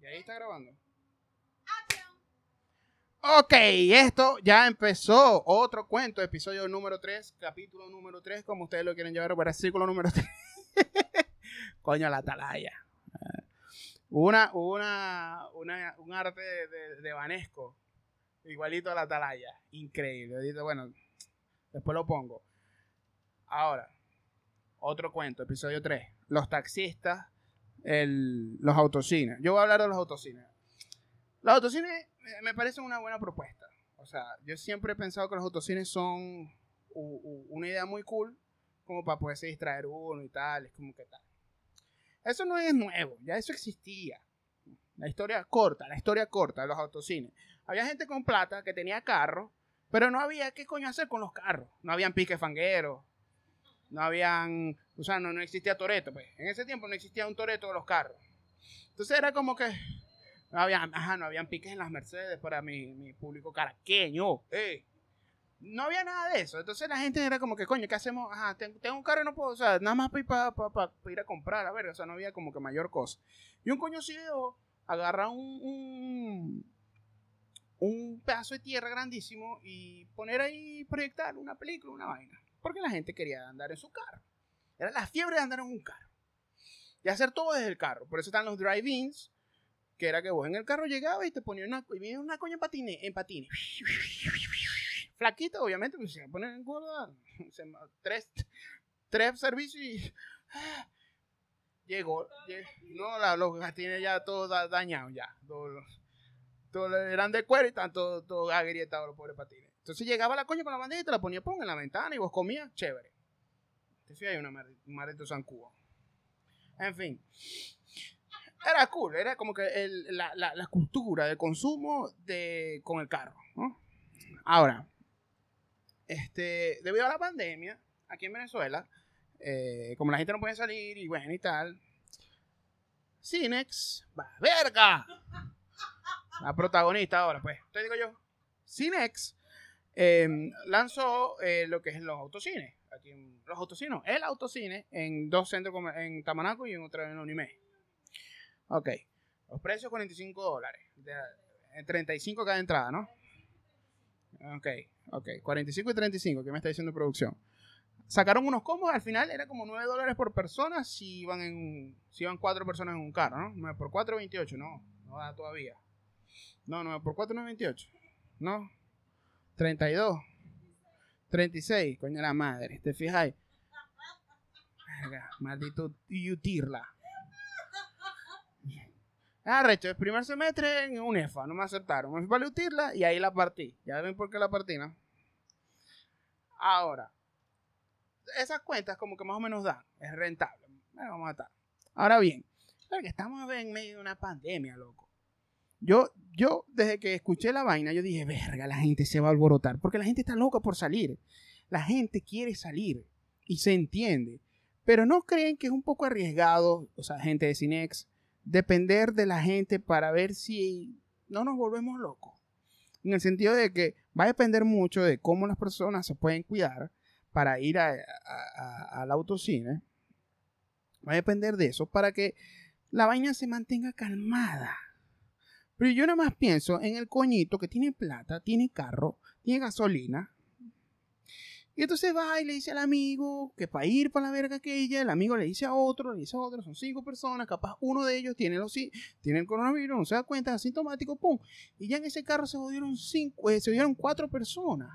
¿Y ahí está grabando? Ok, esto ya empezó. Otro cuento, episodio número 3, capítulo número 3, como ustedes lo quieren llevar, versículo número 3. Coño, la atalaya. Una, una, una, un arte de, de, Vanesco, igualito a la atalaya. Increíble. Bueno, después lo pongo. Ahora, otro cuento, episodio 3. Los taxistas, los autocines. Yo voy a hablar de los autocines. Los autocines me parecen una buena propuesta. O sea, yo siempre he pensado que los autocines son una idea muy cool, como para poderse distraer uno y tal. Como que tal. Eso no es nuevo, ya eso existía. La historia corta, la historia corta de los autocines. Había gente con plata que tenía carro, pero no había qué coño hacer con los carros. No habían piques fangueros, no habían, o sea, no, no existía Toreto, pues. En ese tiempo no existía un Toreto de los carros. Entonces era como que no habían, ajá, no habían piques en las Mercedes para mi, mi público caraqueño. No había nada de eso. Entonces la gente era como que, coño, ¿qué hacemos? Ajá, tengo, un carro y no puedo, o sea, nada más para ir, a comprar, a ver, o sea, no había como que mayor cosa. Y un coño ciego agarra un, un, un pedazo de tierra grandísimo y poner ahí, proyectar una película, una vaina. Porque la gente quería andar en su carro. Era la fiebre de andar en un carro. Y hacer todo desde el carro. Por eso están los drive-ins, que era que vos en el carro llegabas y te ponías una, y una coña en patines, en patines. Flaquito, obviamente, pues se ponen en gorda. Tres, tres servicios y. Llegó, no, los patines ya todos dañados, ya. Todos, eran de cuero y están todos agrietados los pobres patines. Entonces llegaba la coña con la bandera y te la ponía pon, en la ventana y vos comías, chévere. Fui ahí una San Cuba. En fin. Era cool, era como que la, cultura de consumo de, con el carro. Ahora, este, debido a la pandemia, aquí en Venezuela, eh, como la gente no puede salir y bueno y tal, Cinex, va, verga. La protagonista ahora, pues, te digo yo, Cinex Em, lanzó eh, lo que es los autocines. Aquí en, los autocines, el autocine en dos centros en Tamanaco y en otra en Unime. Ok. Los precios 45 dólares. De, 35 cada entrada, ¿no? Ok, ok. 45 y 35, ¿qué me está diciendo producción? Sacaron unos combos, al final era como 9 dólares por persona si iban en si iban 4 personas en un carro, ¿no? 9 por 4, 28, no, no da todavía. No, 9 por 4, no 28. No, 32. 36, coño la madre. ¿Te fijas? maldito yutirla. Arrecho, el primer semestre en UNEFA, no me aceptaron. Me fui para UTIRLA y ahí la partí. Ya ven por qué la partí, ¿no? Ahora, esas cuentas como que más o menos dan. Es rentable. vamos a estar. Ahora bien, estamos en medio de una pandemia, loco. Yo, yo, desde que escuché la vaina, yo dije, verga, la gente se va a alborotar, porque la gente está loca por salir. La gente quiere salir y se entiende. Pero no creen que es un poco arriesgado, o sea, gente de Cinex, depender de la gente para ver si no nos volvemos locos. En el sentido de que va a depender mucho de cómo las personas se pueden cuidar para ir al autocine. Va a depender de eso para que la vaina se mantenga calmada. Pero yo nada más pienso en el coñito que tiene plata, tiene carro, tiene gasolina. Y entonces va y le dice al amigo que para ir para la verga aquella, el amigo le dice a otro, le dice a otro, son cinco personas, capaz uno de ellos tiene, los, tiene el coronavirus, no se da cuenta, es asintomático, pum. Y ya en ese carro se jodieron cinco, eh, se jodieron cuatro personas.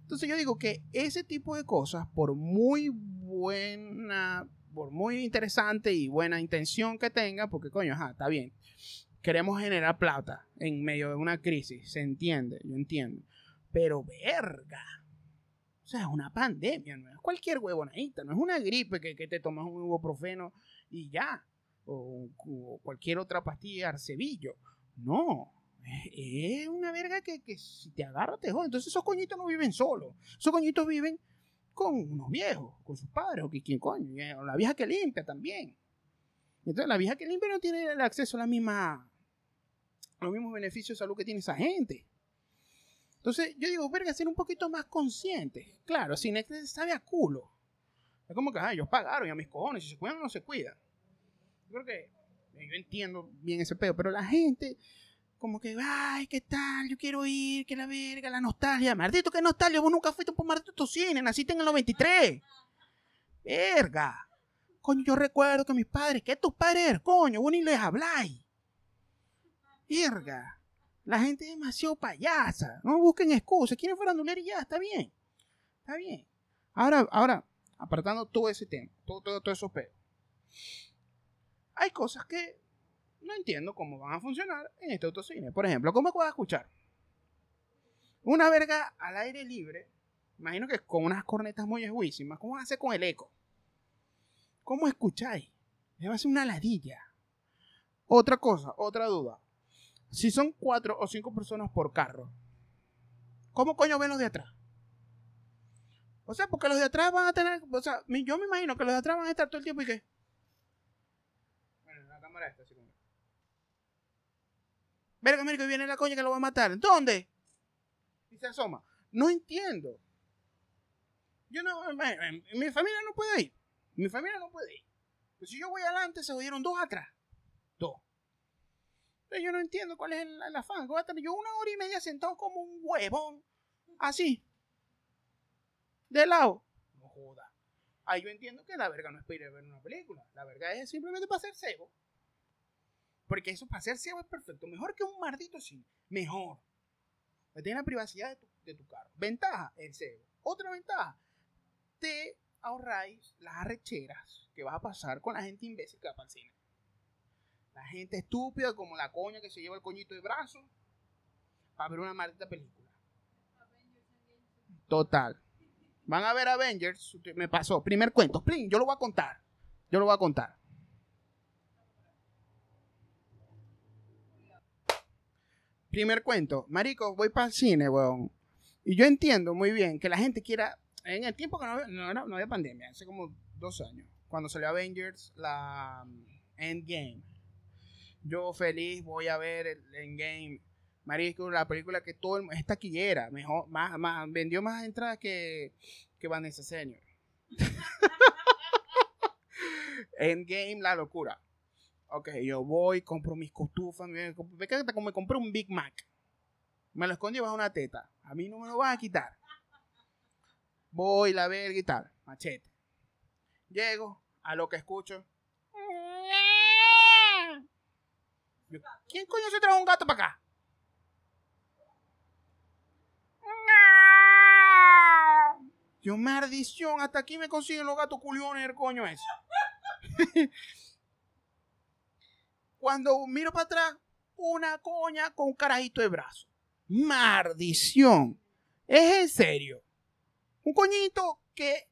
Entonces yo digo que ese tipo de cosas, por muy buena, por muy interesante y buena intención que tenga, porque coño, ajá, está bien queremos generar plata en medio de una crisis, se entiende, yo entiendo. Pero verga. O sea, es una pandemia, no es cualquier huevonadita, no es una gripe que, te tomas un ibuprofeno y ya. O, cualquier otra pastilla arcebillo. No. Es, una verga que, si te agarra te jode. Entonces esos coñitos no viven solos. Esos coñitos viven con unos viejos, con sus padres, o que quién coño. O la vieja que limpia también. Entonces la vieja que limpia no tiene el acceso a la misma los mismos beneficios de salud que tiene esa gente. Entonces, yo digo, verga, ser un poquito más consciente. Claro, sin este sabe a culo. Es como que, ah, ellos pagaron y a mis cojones, si se cuidan o no se cuidan. Yo creo que Yo entiendo bien ese pedo, pero la gente como que, ay, ¿qué tal? Yo quiero ir, que la verga, la nostalgia. Maldito, ¿qué nostalgia? Vos nunca fuiste por maldito cine, naciste en el 93. Verga. Coño, yo recuerdo que mis padres, ¿qué tus padres? Coño, vos ni les habláis. Verga. La gente es demasiado payasa. No busquen excusas. Quieren farandulear y ya, está bien. Está bien. Ahora, ahora, apartando todo ese tema, todo, todo, todo esos. Hay cosas que no entiendo cómo van a funcionar en este autocine. Por ejemplo, ¿cómo puedo escuchar? Una verga al aire libre, imagino que con unas cornetas muy esguísimas, ¿cómo hace con el eco? ¿Cómo escucháis? Debe ser una ladilla. Otra cosa, otra duda. Si son cuatro o cinco personas por carro, ¿cómo coño ven los de atrás? O sea, porque los de atrás van a tener. O sea, yo me imagino que los de atrás van a estar todo el tiempo y que. Bueno, la cámara está así como. Verga, mira que viene la coña que lo va a matar. ¿Dónde? Y se asoma. No entiendo. Yo no. Mi familia no puede ir. Mi familia no puede ir. Pues si yo voy adelante, se oyeron dos atrás. Dos. Entonces yo no entiendo cuál es el, afán. Voy a estar yo una hora y media sentado como un huevón. Así. De lado. No joda. Ahí yo entiendo que la verga no es para ir a ver una película. La verga es simplemente para hacer cebo. Porque eso para hacer ciego es perfecto. Mejor que un maldito cine. Mejor. Tiene la privacidad de tu, carro. Ventaja, el cebo. Otra ventaja, te ahorráis las arrecheras que vas a pasar con la gente imbécil que va para el cine. La gente estúpida como la coña que se lleva el coñito de brazo para ver una maldita película. Total. Van a ver Avengers. Me pasó. Primer cuento. Yo lo voy a contar. Yo lo voy a contar. primer cuento, marico, voy para el cine, weón. Y yo entiendo muy bien que la gente quiera, en el tiempo que no, había pandemia, hace como dos años, cuando salió Avengers, la um, Endgame. Yo feliz voy a ver el Endgame. Marico, la película que todo el es taquillera, mejor, más, más, vendió más entradas que, que Vanessa Senior. Endgame, la locura. Ok, yo voy, compro mis costufas, me, como me compré un Big Mac. Me lo escondí bajo una teta. A mí no me lo van a quitar. Voy, la verga y tal. Machete. Llego a lo que escucho. ¿Quién coño se trajo un gato para acá? Yo, maldición, hasta aquí me consiguen los gatos culiones, el coño ese. Cuando miro para atrás, una coña con un carajito de brazo. Maldición. Es en serio. Un coñito que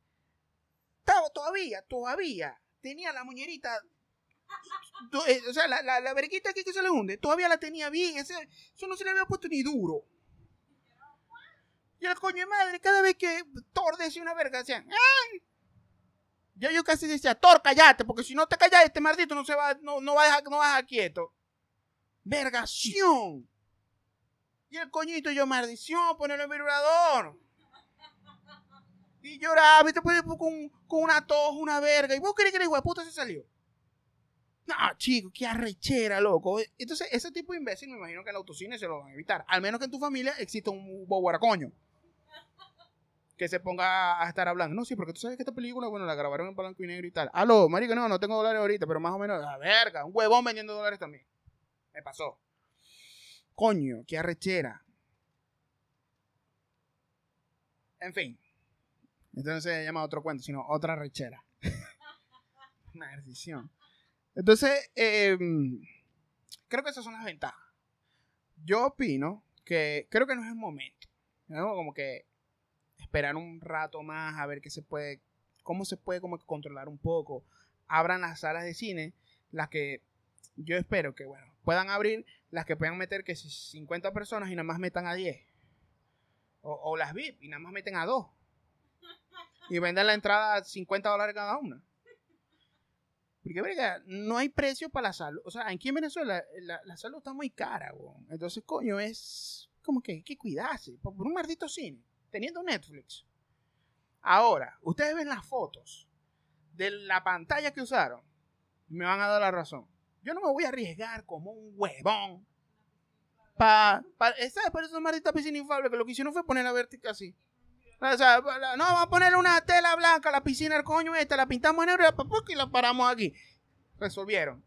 estaba todavía, todavía, tenía la muñerita o sea, la, la, la verguita aquí que se le hunde, todavía la tenía bien. eso no se le había puesto ni duro. Y el coño de madre, cada vez que Thor decía una verga, decían, ¡ay! Ya yo casi decía, Thor, callate, porque si no te callas, este maldito no se va, no, no va a dejar, no va a dejar quieto. Vergación. Y el coñito, yo, maldición, ponerlo en vibrador. Y lloraba, y te puede con, con una tos, una verga. ¿Y vos crees que el hijo de puta se salió? No, chico, qué arrechera, loco. Entonces, ese tipo de imbécil me imagino que en el autocine se lo van a evitar. Al menos que en tu familia exista un boguaracoño que se ponga a estar hablando. No, sí, porque tú sabes que esta película, bueno, la grabaron en blanco y negro y tal. Aló, marico, no, no tengo dólares ahorita, pero más o menos, la verga, un huevón vendiendo dólares también. Me pasó. Coño, qué arrechera. En fin. Entonces se llama otro cuento, sino otra arrechera. Una decisión. Entonces, em, creo que esas son las ventajas. Yo opino que creo que no es el momento. Como que esperar un rato más a ver qué se puede, cómo se puede como controlar un poco. Abran las salas de cine, las que yo espero que, bueno, puedan abrir, las que puedan meter que 50 personas y nada más metan a 10. O, las VIP y nada más meten a 2. Y venden la entrada a 50 dólares cada una. Porque, verga, no hay precio para la salud. O sea, aquí en Venezuela la, salud está muy cara, Entonces, coño, es como que hay que cuidarse. Por, un maldito cine teniendo Netflix. Ahora, ustedes ven las fotos de la pantalla que usaron, me van a dar la razón. Yo no me voy a arriesgar como un huevón. Pa, pa, ¿Sabes? Por eso maldita piscina infable que lo que hicieron fue poner la vertical así. O sea, no, vamos a poner una tela blanca, la piscina, el coño esta, la pintamos en negro y la paramos aquí. Resolvieron.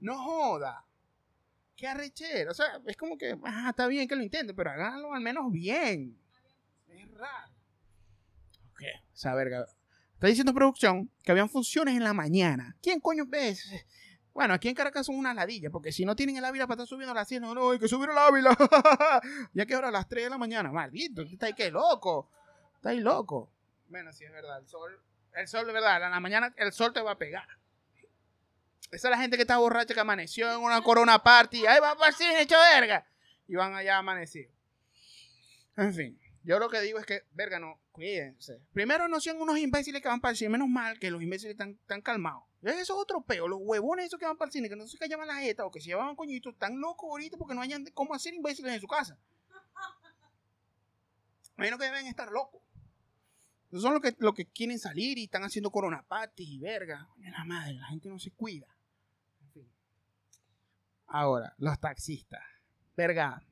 No joda. Qué arrechera. O sea, es como que, ah, está bien que lo intente, pero háganlo al menos bien. Es raro. Ok, o sea, verga. Está diciendo producción que habían funciones en la mañana. ¿Quién coño ves? Bueno, aquí en Caracas son una ladilla, porque si no tienen el Ávila para estar subiendo la 100, no, no, hay que subir el Ávila. ya que ahora a las 3 de la mañana, maldito, está ahí que loco. Está ahí loco. Bueno, sí es verdad, el sol, el sol de verdad, en la mañana el sol te va a pegar. Esa es la gente que está borracha que amaneció en una corona party, ahí va para el cine hecho verga. Y van allá amanecidos. En fin. Yo lo que digo es que, verga, no, cuídense. Primero no sean unos imbéciles que van para el cine. Menos mal que los imbéciles están, tan calmados. Eso es otro peo. Los huevones esos que van para el cine, que no se callaban la jeta o que se llevaban coñitos, están locos ahorita porque no hayan cómo hacer imbéciles en su casa. Menos que deben estar locos. Son los que, los que quieren salir y están haciendo coronapatis y verga. La madre, la gente no se cuida. En fin. Ahora, los taxistas. Verga,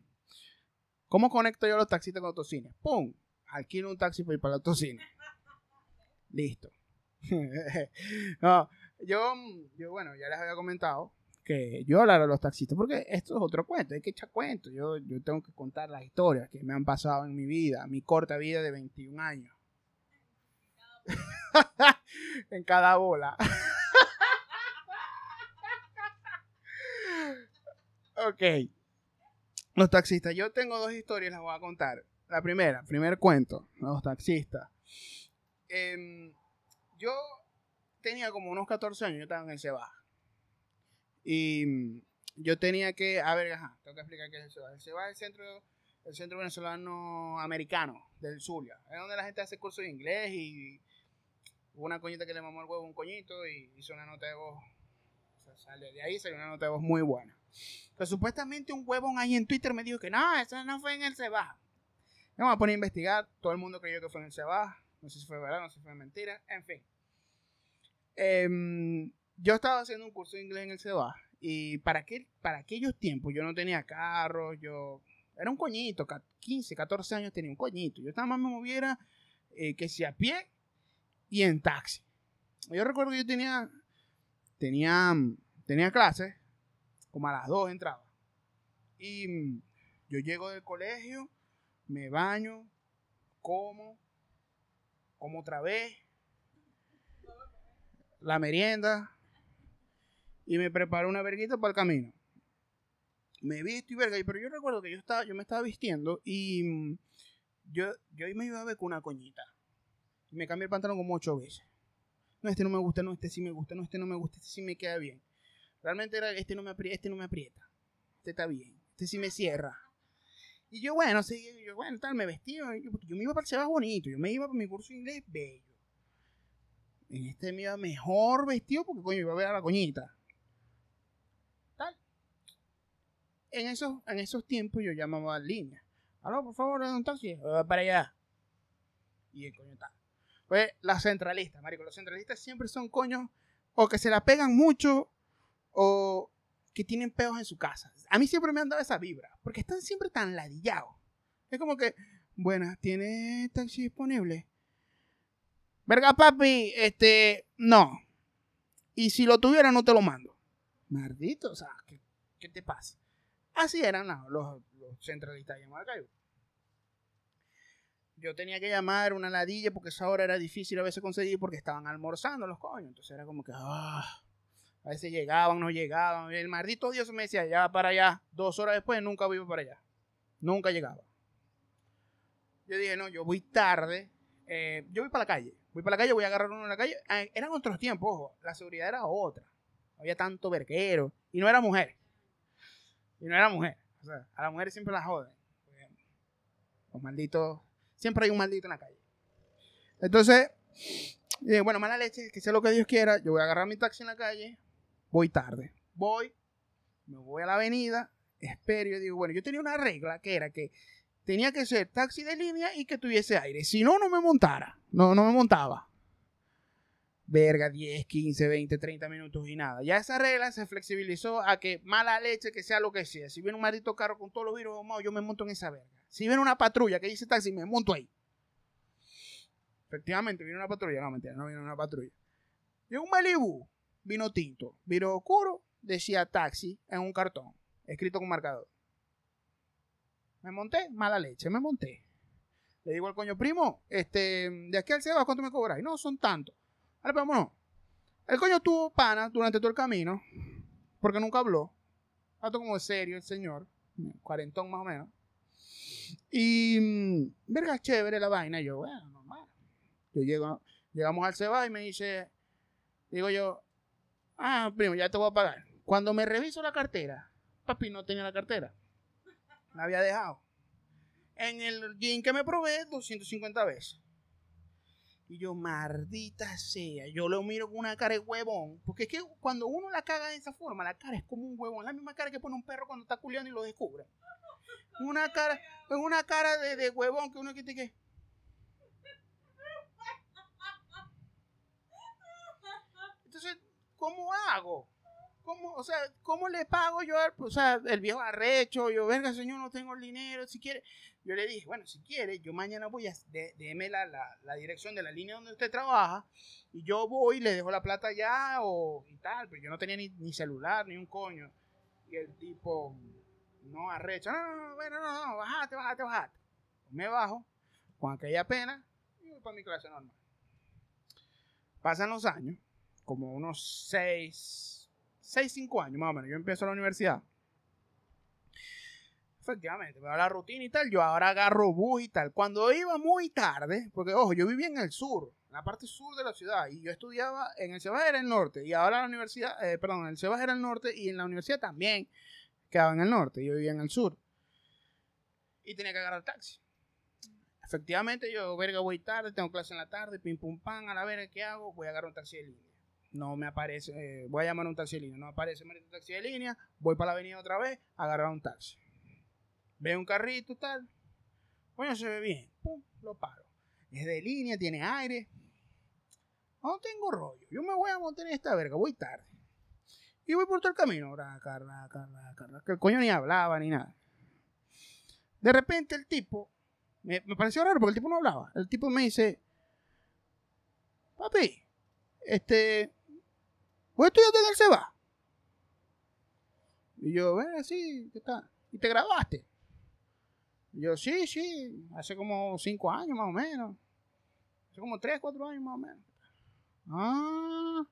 ¿Cómo conecto yo los taxistas con autocines? ¡Pum! Alquilo un taxi para ir para la autocine. Listo. yo, yo, bueno, ya les había comentado que yo hablar a los taxistas, porque esto es otro cuento, hay que echar cuentos. Yo, yo tengo que contar las historias que me han pasado en mi vida, mi corta vida de 21 años. en cada bola. ok. Los taxistas. Yo tengo dos historias, las voy a contar. La primera, primer cuento, los taxistas. Em, yo tenía como unos 14 años, yo estaba en el Ceba. Y yo tenía que, a ver, ajá, tengo que explicar qué es el Ceba. El Ceba es el centro, el centro venezolano americano del Zulia. Es donde la gente hace cursos de inglés y una coñita que le mamó el huevo un coñito y hizo una nota de voz. O sea, sale de ahí, salió una nota de voz muy buena. Pero supuestamente un huevón ahí en Twitter me dijo que no, eso no fue en el Ceba. Me voy a poner a investigar. Todo el mundo creyó que fue en el Ceba. No sé si fue verdad, no sé si fue mentira. En fin. Em, yo estaba haciendo un curso de inglés en el Ceba. Y para, aquel, para aquellos tiempos yo no tenía carro. Yo era un coñito. 15, 14 años tenía un coñito. Yo estaba más me moviera eh, que si a pie y en taxi. Yo recuerdo que yo tenía, tenía, tenía clases como a las 2 entraba. Y mm, yo llego del colegio, me baño, como, como otra vez, la merienda y me preparo una verguita para el camino. Me visto y verga, pero yo recuerdo que yo estaba, yo me estaba vistiendo y mm, yo, yo me iba a ver con una coñita. Y me cambié el pantalón como ocho veces. No, este no me gusta, no, este sí me gusta, no, este no me gusta, este sí me queda bien. Realmente era, este no me aprieta, este no me aprieta. Este está bien. Este sí me cierra. Y yo, bueno, sí, yo, bueno, tal, me vestí. Yo, me iba para el Sebas bonito. Yo me iba para mi curso de inglés bello. En este me iba mejor vestido porque, coño, iba a ver a la coñita. Tal. En esos, en esos tiempos yo llamaba a línea. Aló, por favor, un taxi. para allá. Y el coño está. Pues las centralistas, marico. Los centralistas siempre son coños o que se la pegan mucho o que tienen peos en su casa. A mí siempre me han dado esa vibra, porque están siempre tan ladillados. Es como que, buenas, ¿tiene taxi disponible? Verga, papi, este, no. Y si lo tuviera, no te lo mando. Maldito, o sea, ¿qué, te pasa? Así eran los, centralistas de Maracaibo. Yo tenía que llamar una ladilla porque esa hora era difícil a veces conseguir porque estaban almorzando los coños. Entonces era como que, ah. A veces llegaban, no llegaban. El maldito Dios me decía, ya para allá. Dos horas después nunca vivo para allá. Nunca llegaba. Yo dije, no, yo voy tarde. Eh, yo voy para la calle. Voy para la calle, voy a agarrar uno en la calle. Ah, eran otros tiempos, ojo. La seguridad era otra. Había tanto verguero. Y no era mujer. Y no era mujer. O sea, a las mujeres siempre las joden. Los malditos. Siempre hay un maldito en la calle. Entonces, bueno, mala leche, que sea lo que Dios quiera. Yo voy a agarrar mi taxi en la calle voy tarde. Voy, me voy a la avenida, espero y digo, bueno, yo tenía una regla que era que tenía que ser taxi de línea y que tuviese aire. Si no, no me montara. No, no me montaba. Verga, 10, 15, 20, 30 minutos y nada. Ya esa regla se flexibilizó a que mala leche, que sea lo que sea. Si viene un maldito carro con todos los virus yo me monto en esa verga. Si viene una patrulla que dice taxi, me monto ahí. Efectivamente, vino una patrulla. No, mentira, no vino una patrulla. Y un Malibu, vino tinto. Vino oscuro, decía taxi en un cartón, escrito con marcador. Me monté, mala leche, me monté. Le digo al coño, primo, este, de aquí al Sebas, ¿cuánto me cobráis? No, son tantos. Ahora, pero vámonos. El coño tuvo pana durante todo el camino, porque nunca habló. Hato como serio el señor, cuarentón más o menos. Y, mm, verga, chévere la vaina. Yo, bueno, normal. Yo llego, llegamos al Sebas y me dice, digo yo, ah, primo, ya te voy a pagar. Cuando me reviso la cartera, papi no tenía la cartera. La había dejado. En el jean que me probé 250 veces. Y yo, maldita sea, yo lo miro con una cara de huevón. Porque es que cuando uno la caga de esa forma, la cara es como un huevón. La misma cara que pone un perro cuando está culiando y lo descubre. Una cara, es una cara de, de huevón que uno que que. Entonces, ¿cómo hago? ¿Cómo, o sea, ¿cómo le pago yo al, o sea, el viejo arrecho? Yo, venga, señor, no tengo el dinero, si quiere. Yo le dije, bueno, si quiere, yo mañana voy a, déme la, la, dirección de la línea donde usted trabaja, y yo voy, y le dejo la plata allá, o y tal, pero yo no tenía ni, ni celular, ni un coño. Y el tipo, no arrecho, no, no, no, bueno, no, no, bajate, bajate, bajate. Me bajo, con aquella pena, y voy para mi clase normal. Pasan los años, como unos 6, 6, 5 años más o menos. Yo empiezo la universidad. Efectivamente, me va la rutina y tal. Yo ahora agarro bus y tal. Cuando iba muy tarde, porque ojo, yo vivía en el sur, en la parte sur de la ciudad, y yo estudiaba en el Sebas era el norte, y ahora la universidad, eh, perdón, en el Sebas era el norte, y en la universidad también quedaba en el norte, yo vivía en el sur. Y tenía que agarrar taxi efectivamente yo, verga, voy tarde, tengo clase en la tarde, pim pum pam, a la verga, ¿qué hago? Voy a agarrar un taxi de línea no me aparece, eh, voy a llamar un taxi de línea, no aparece un taxi de línea, voy para la avenida otra vez, agarrar un taxi. Veo un carrito, tal, bueno, se ve bien, pum, lo paro. Es de línea, tiene aire. No tengo rollo, yo me voy a montar en esta verga, voy tarde. Y voy por todo el camino, carla, carla, carla, que el coño ni hablaba ni nada. De repente el tipo, me, me pareció raro porque el tipo no hablaba. El tipo me dice, papi, este, ¿Vos estudiaste en el SEBA? Y yo, ven, sí, ¿qué tal? ¿Y te graduaste? Y yo, sí, sí, hace como cinco años más o menos. Hace como tres, cuatro años más o menos. Ah.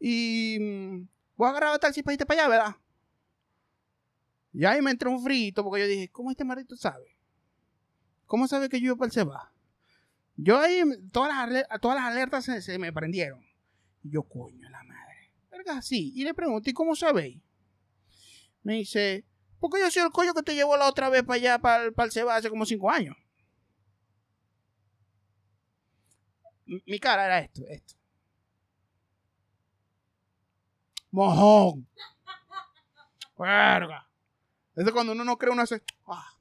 Y mm, voy a agarrar el taxi para irte para allá, ¿verdad? Y ahí me entró un frito porque yo dije, ¿cómo este maldito sabe? ¿Cómo sabe que yo iba para el SEBA? Yo ahí, todas las, todas las alertas se me prendieron yo, coño, la madre. Verga, sí. Y le pregunté, ¿cómo sabéis? Me dice, porque yo soy el coño que te llevó la otra vez para allá, para, el, para Seba, hace como cinco años. Mi cara era esto, esto. Mojón. Verga. Eso cuando uno no cree, uno hace. Ah.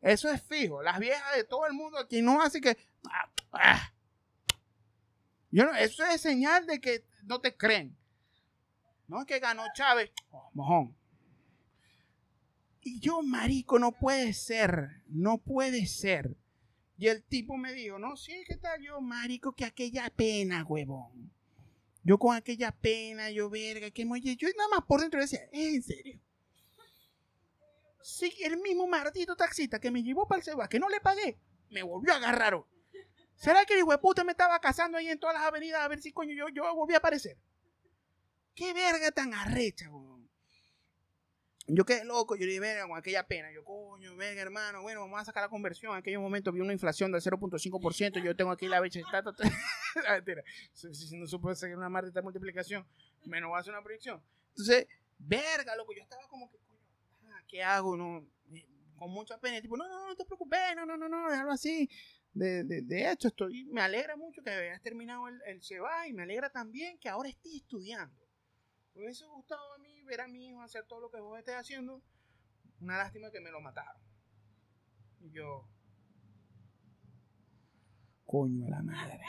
Eso es fijo. Las viejas de todo el mundo aquí no hace que. Ah, ah eso es señal de que no te creen. No es que ganó Chávez. Oh, mojón. Y yo, marico, no puede ser. No puede ser. Y el tipo me dijo, no, sí, ¿qué tal? Yo, marico, que aquella pena, huevón. Yo con aquella pena, yo, verga, que molle. Yo nada más por dentro decía, ¿en serio? Sí, el mismo maldito taxista que me llevó para el Seba, que no le pagué, me volvió a agarrar. ¿Será que el hijo puta me estaba cazando ahí en todas las avenidas a ver si coño yo, yo volví a aparecer? ¿Qué verga tan arrecha, weón? Yo quedé loco, yo le dije, verga, con aquella pena. Yo, coño, verga, hermano, bueno, vamos a sacar la conversión. En aquel momento vi una inflación del 0.5%. Yo tengo aquí la becha. Mentira. Si, no supo hacer una maldita multiplicación, menos va a hacer una proyección. Entonces, verga, loco, yo estaba como que, coño, ah, ¿qué hago? No, con mucha pena. tipo, no, no, no te preocupes, no, no, no, no, déjalo así. De, de, de, hecho, estoy, me alegra mucho que hayas terminado el, el y me alegra también que ahora estés estudiando. Me hubiese gustado a mí ver a mi hijo hacer todo lo que vos estés haciendo. Una lástima que me lo mataron. Y yo, coño de la madre.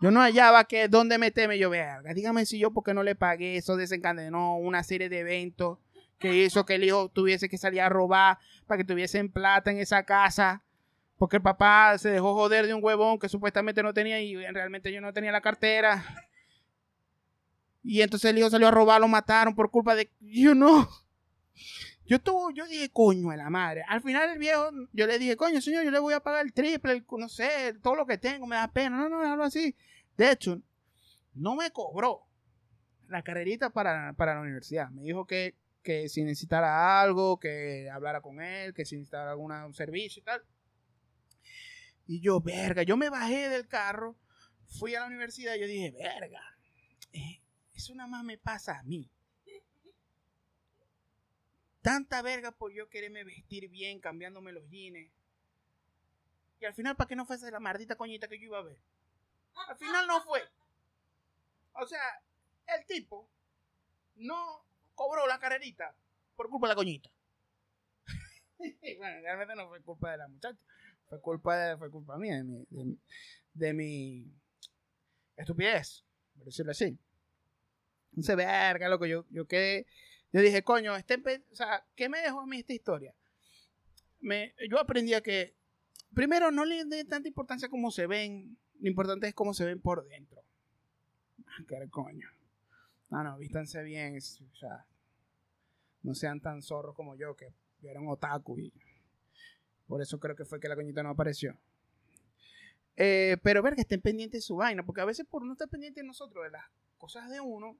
Yo no hallaba que dónde meterme. Yo, verga, dígame si yo porque no le pagué. Eso desencadenó una serie de eventos que hizo que el hijo tuviese que salir a robar para que tuviesen plata en esa casa. Porque el papá se dejó joder de un huevón que supuestamente no tenía y realmente yo no tenía la cartera. Y entonces el hijo salió a robar, lo mataron por culpa de... Yo no. Yo, tuvo, yo dije, coño, a la madre. Al final el viejo, yo le dije, coño, señor, yo le voy a pagar el triple, no sé, todo lo que tengo, me da pena. No, no, algo así. De hecho, no me cobró la carrerita para, para la universidad. Me dijo que, que si necesitara algo, que hablara con él, que si necesitara algún servicio y tal. Y yo, verga, yo me bajé del carro, fui a la universidad y yo dije, verga, eso nada más me pasa a mí. Tanta verga por yo quererme vestir bien, cambiándome los jeans. Y al final, ¿para qué no fuese la maldita coñita que yo iba a ver? Al final no fue. O sea, el tipo no cobró la carrerita por culpa de la coñita. bueno, realmente no fue culpa de la muchacha. Fue culpa, de, fue culpa mía, de mi, de, mi estupidez, por decirlo así. Entonces, verga, loco, yo, yo quedé yo dije, coño, este, o sea, ¿qué me dejó a mí esta historia? Me, yo aprendí a que, primero, no le dé tanta importancia como se ven, lo importante es cómo se ven por dentro. Ah, qué coño. No, no, vístanse bien, o sea, no sean tan zorros como yo, que vieron otaku y por eso creo que fue que la coñita no apareció. Eh, pero ver que estén pendientes de su vaina, porque a veces por no estar pendientes de nosotros, de las cosas de uno,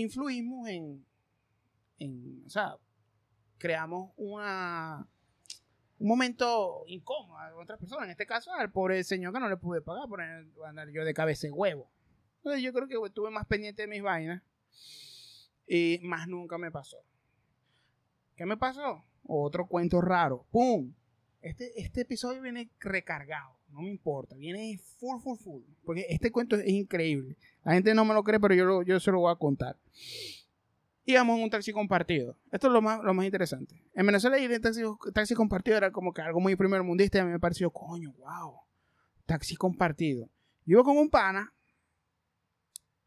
influimos en, en o sea, creamos una, un momento incómodo a otras personas. En este caso, al pobre señor que no le pude pagar por andar yo de cabeza de huevo. Entonces yo creo que estuve más pendiente de mis vainas y más nunca me pasó. ¿Qué me pasó? Otro cuento raro. ¡Pum! Este, este episodio viene recargado. No me importa. Viene full, full, full. Porque este cuento es increíble. La gente no me lo cree, pero yo, yo se lo voy a contar. Íbamos en un taxi compartido. Esto es lo más, lo más interesante. En Venezuela ir en taxi, taxi compartido era como que algo muy primer mundista y a mí me pareció, coño, wow. Taxi compartido. Yo iba con un pana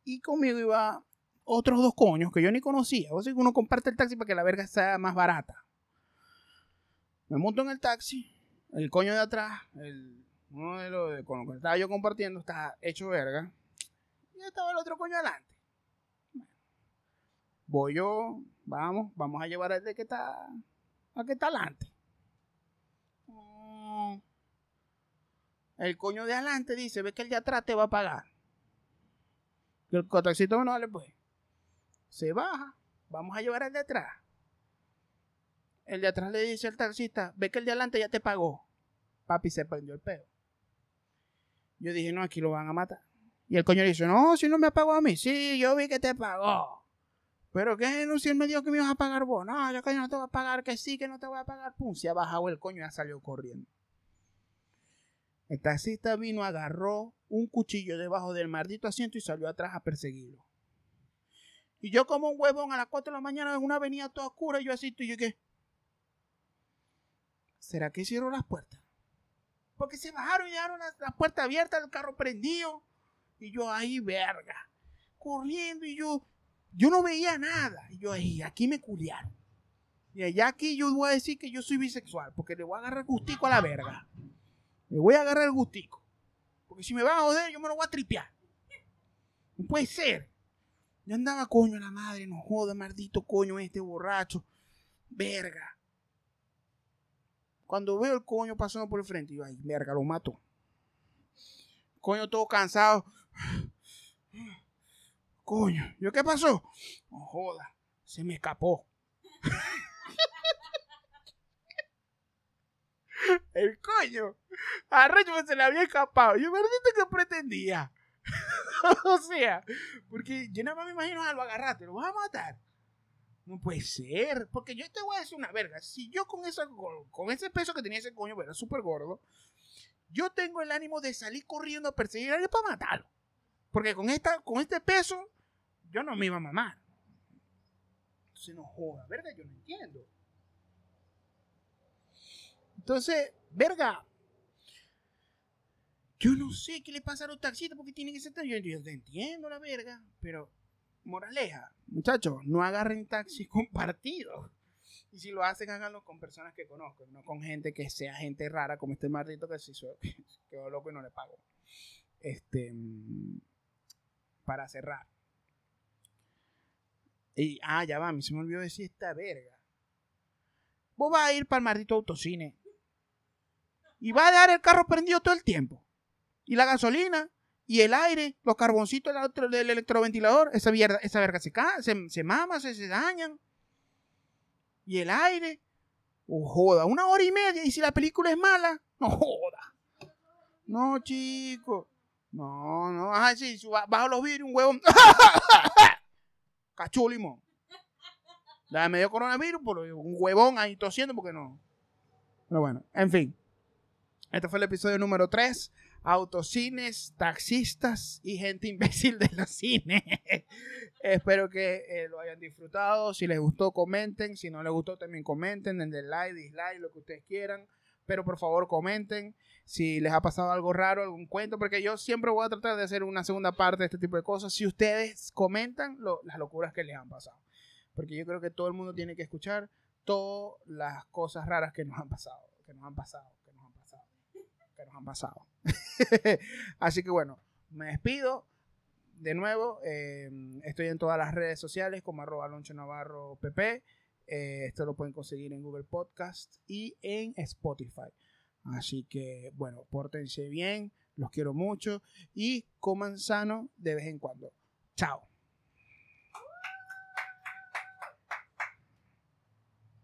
y conmigo iba otros dos coños que yo ni conocía. O sea, uno comparte el taxi para que la verga sea más barata. Me monto en el taxi, el coño de atrás, el, uno de los con lo que estaba yo compartiendo, está hecho verga estaba el otro coño adelante. Voy yo, vamos, vamos a llevar al de que está, a que está adelante. Mm. El coño de adelante dice, ve que el de atrás te va a pagar. el cotaxito no vale pues. Se baja, vamos a llevar al de atrás. El de atrás le dice al taxista, ve que el de adelante ya te pagó. Papi se prendió el pedo. Yo dije, no, aquí lo van a matar. Y el coño le dice, no, si no me pagó a mí. Sí, yo vi que te pagó. Pero qué no, si él me dijo que me ibas a pagar vos. No, yo coño no te voy a pagar, que sí, que no te voy a pagar. Pum, se ha bajado el coño y ha salido corriendo. El taxista vino, agarró un cuchillo debajo del maldito asiento y salió atrás a perseguirlo. Y yo como un huevón a las 4 de la mañana en una avenida toda oscura yo así, y yo qué. ¿Será que cierro las puertas? Porque se bajaron y dejaron las la puertas abiertas, el carro prendido. Y yo ahí, verga, corriendo y yo, yo no veía nada. Y yo ahí, aquí me culiaron. Y allá aquí yo voy a decir que yo soy bisexual, porque le voy a agarrar gustico a la verga. Le voy a agarrar el gustico. Porque si me van a joder, yo me lo voy a tripear. No puede ser. Yo andaba, coño, la madre, no joda, maldito coño este borracho. Verga. Cuando veo el coño pasando por el frente, yo, ay, verga, lo mato. Coño, todo cansado. Coño, ¿yo qué pasó? No joda, se me escapó. El coño. Arrecho se le había escapado. Yo, verdad que pretendía. o sea, porque yo nada más me imagino a lo agarrate, lo vas a matar. No puede ser, porque yo te voy a decir una verga. Si yo con, esa, con ese peso que tenía ese coño, era súper gordo, yo tengo el ánimo de salir corriendo a perseguir a alguien para matarlo. Porque con, esta, con este peso, yo no me iba a mamar. Entonces no joda, verga, yo no entiendo. Entonces, verga, Yo no sé qué le pasa a los taxistas porque tienen que ser tan. Yo, yo entiendo la verga, pero moraleja, muchachos, no agarren taxis compartidos. Y si lo hacen, háganlo con personas que conozcan, no con gente que sea gente rara como este maldito que se quedó loco y no le pago. Este, para cerrar. Y, ah, ya va, a mí se me olvidó decir esta verga. Vos vas a ir para el maldito autocine. Y va a dejar el carro prendido todo el tiempo. Y la gasolina, y el aire, los carboncitos del electroventilador, esa, mierda, esa verga se, se, se mama, se, se dañan. Y el aire, oh, joda, una hora y media. Y si la película es mala, no joda. No, chico. No, no. Ajá, sí, bajo los vidrios, un huevón. Cachú limón. Ya me dio coronavirus, por un huevón ahí tosiendo porque no. Pero bueno, en fin. Este fue el episodio número 3. Autocines, taxistas y gente imbécil de los cines. Espero que eh, lo hayan disfrutado. Si les gustó, comenten. Si no les gustó, también comenten. Den like, dislike, lo que ustedes quieran. Pero por favor, comenten si les ha pasado algo raro, algún cuento, porque yo siempre voy a tratar de hacer una segunda parte de este tipo de cosas. Si ustedes comentan las locuras que les han pasado. Porque yo creo que todo el mundo tiene que escuchar todas las cosas raras que nos han pasado, que nos han pasado, que nos han pasado, que nos han pasado. Así que bueno, me despido. De nuevo, em, estoy en todas las redes sociales como arroba Alonso Navarro PP. Eh, esto lo pueden conseguir en Google Podcast y en Spotify. Así que, bueno, pórtense bien, los quiero mucho y coman sano de vez en cuando. Chao.